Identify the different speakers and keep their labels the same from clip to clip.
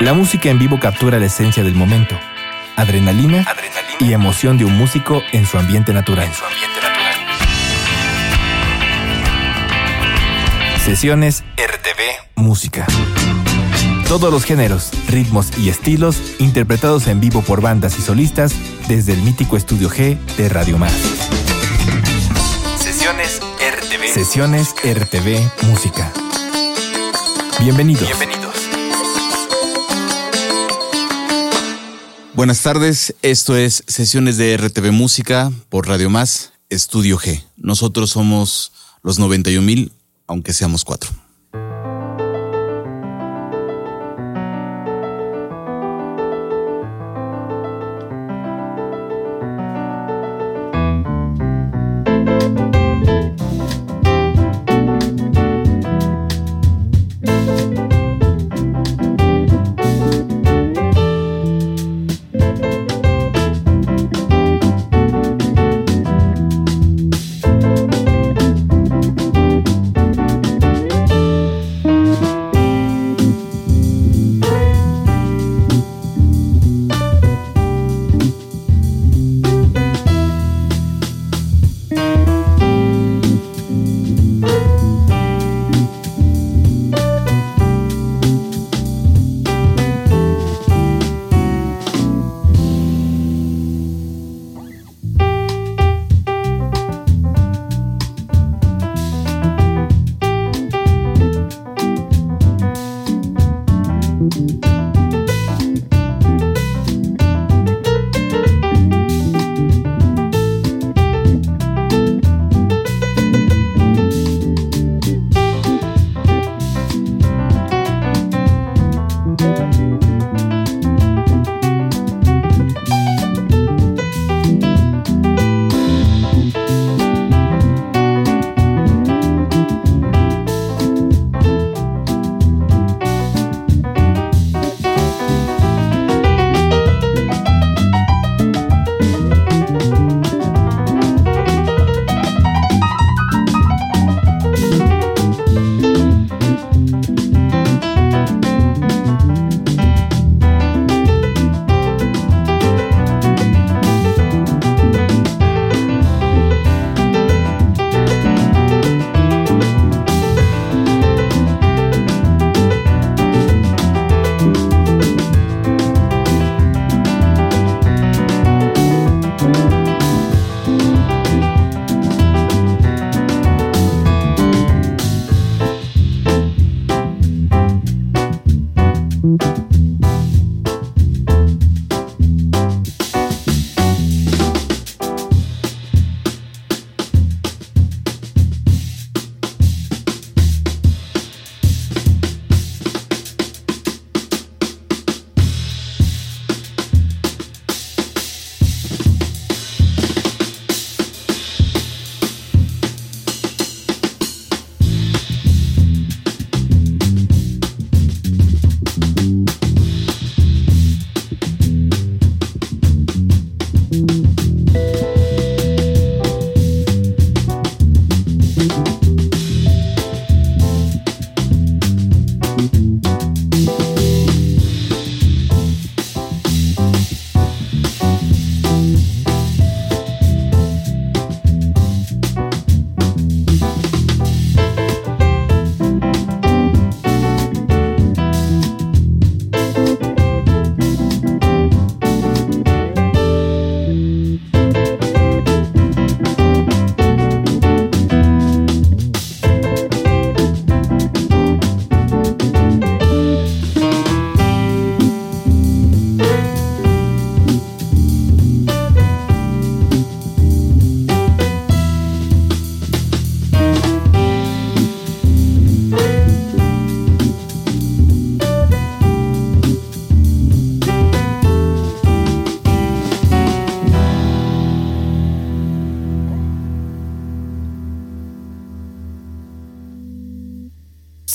Speaker 1: La música en vivo captura la esencia del momento, adrenalina, y emoción de un músico en su ambiente natural. En su ambiente natural. Sesiones RTV Música. Todos los géneros, ritmos y estilos interpretados en vivo por bandas y solistas desde el mítico Estudio G de Radio Más. Sesiones RTV. Sesiones RTV Música. Bienvenidos. Bienvenidos.
Speaker 2: Buenas tardes, esto es Sesiones de RTV Música por Radio Más, Estudio G. Nosotros somos los 91 mil, aunque seamos cuatro.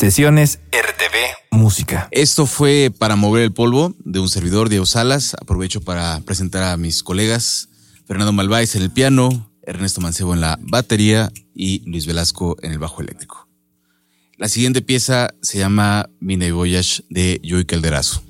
Speaker 1: Sesiones RTV Música.
Speaker 2: Esto fue para mover el polvo de un servidor, Diego Salas. Aprovecho para presentar a mis colegas Fernando Malváez en el piano, Ernesto Mancebo en la batería y Luis Velasco en el bajo eléctrico. La siguiente pieza se llama Mine Voyage de Joey Calderazo.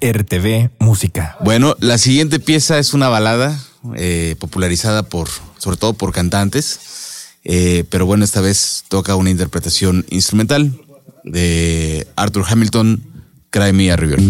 Speaker 1: RTV Música.
Speaker 2: Bueno, la siguiente pieza es una balada eh, popularizada por, sobre todo por cantantes, eh, pero bueno, esta vez toca una interpretación instrumental de Arthur Hamilton, Cry Me a River.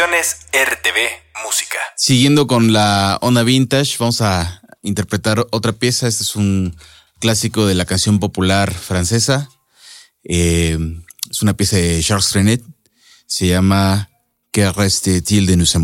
Speaker 1: RTV Música.
Speaker 2: Siguiendo con la onda vintage, vamos a interpretar otra pieza. Este es un clásico de la canción popular francesa. Eh, es una pieza de Charles Trenet. Se llama Que reste-t-il de nous?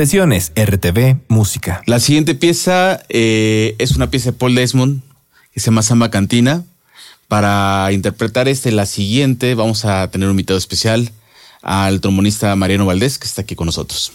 Speaker 1: Sesiones RTV Música.
Speaker 2: La siguiente pieza eh, es una pieza de Paul Desmond que se llama Samba Cantina. Para interpretar este, la siguiente, vamos a tener un invitado especial al trombonista Mariano Valdés, que está aquí con nosotros.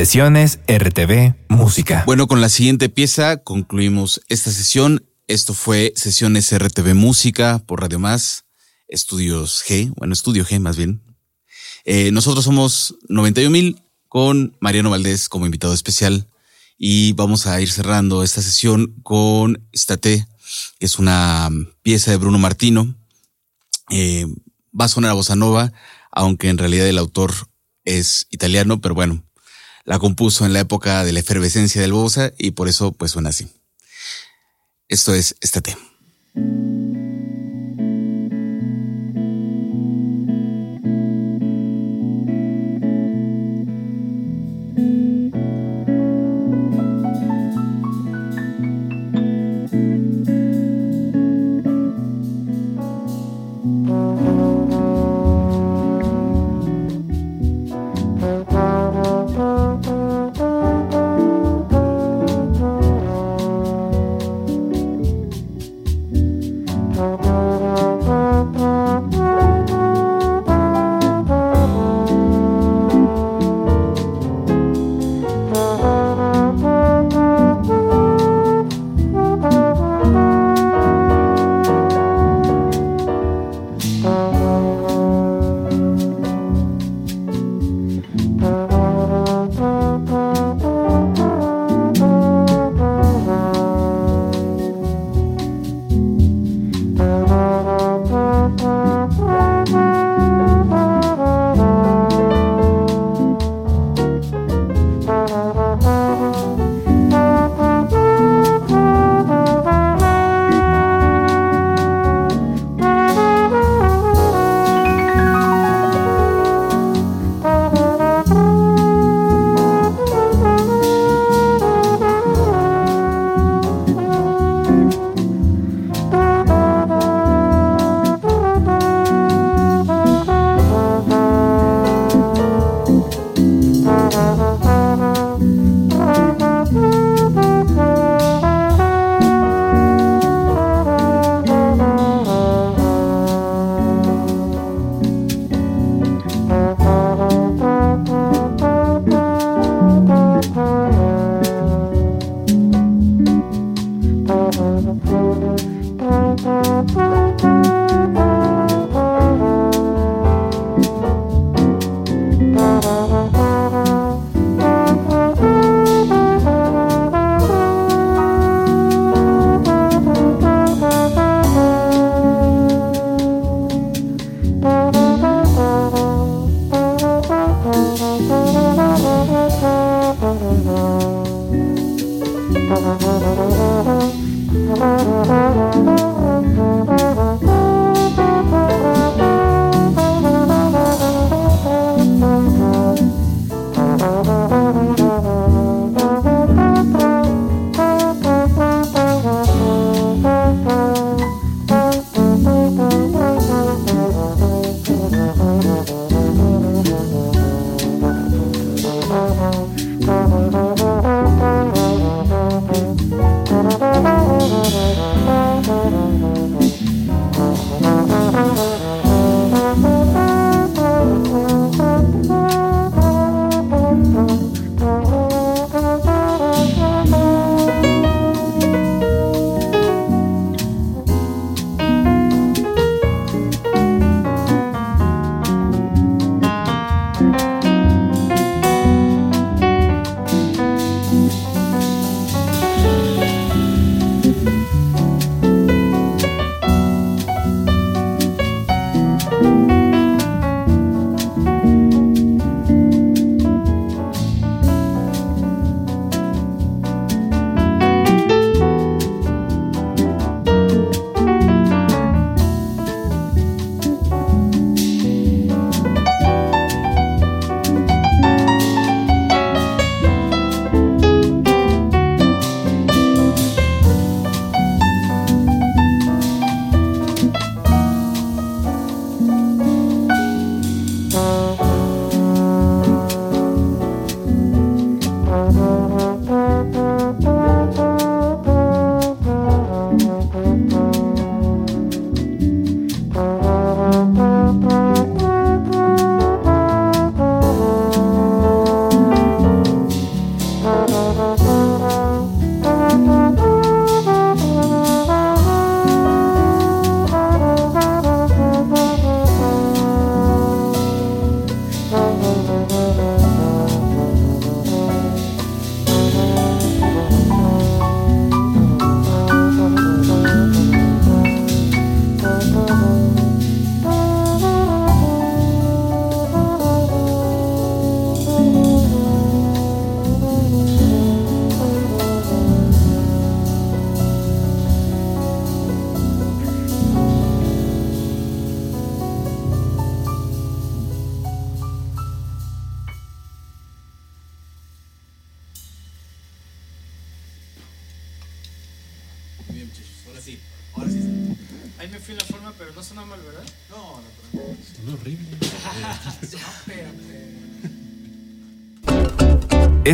Speaker 1: Sesiones RTV Música.
Speaker 2: Bueno, con la siguiente pieza concluimos esta sesión. Esto fue Sesiones RTV Música por Radio Más, Estudios G, bueno, Estudio G más bien. Eh, nosotros somos 91.000 con Mariano Valdés como invitado especial y vamos a ir cerrando esta sesión con Estate, que es una pieza de Bruno Martino. Eh, va a sonar a bossa nova, aunque en realidad el autor es italiano, pero bueno, la compuso en la época de la efervescencia del bossa y por eso pues suena así. Esto es Estate.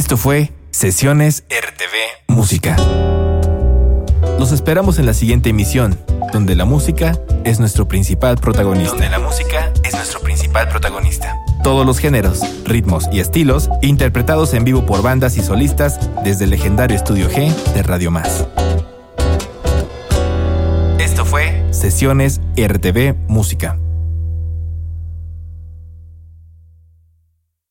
Speaker 1: Esto fue Sesiones RTV Música. Los esperamos en la siguiente emisión, donde la música es nuestro principal protagonista. Donde la música es nuestro principal protagonista. Todos los géneros, ritmos y estilos interpretados en vivo por bandas y solistas desde el legendario Estudio G de Radio Más. Esto fue Sesiones RTV Música.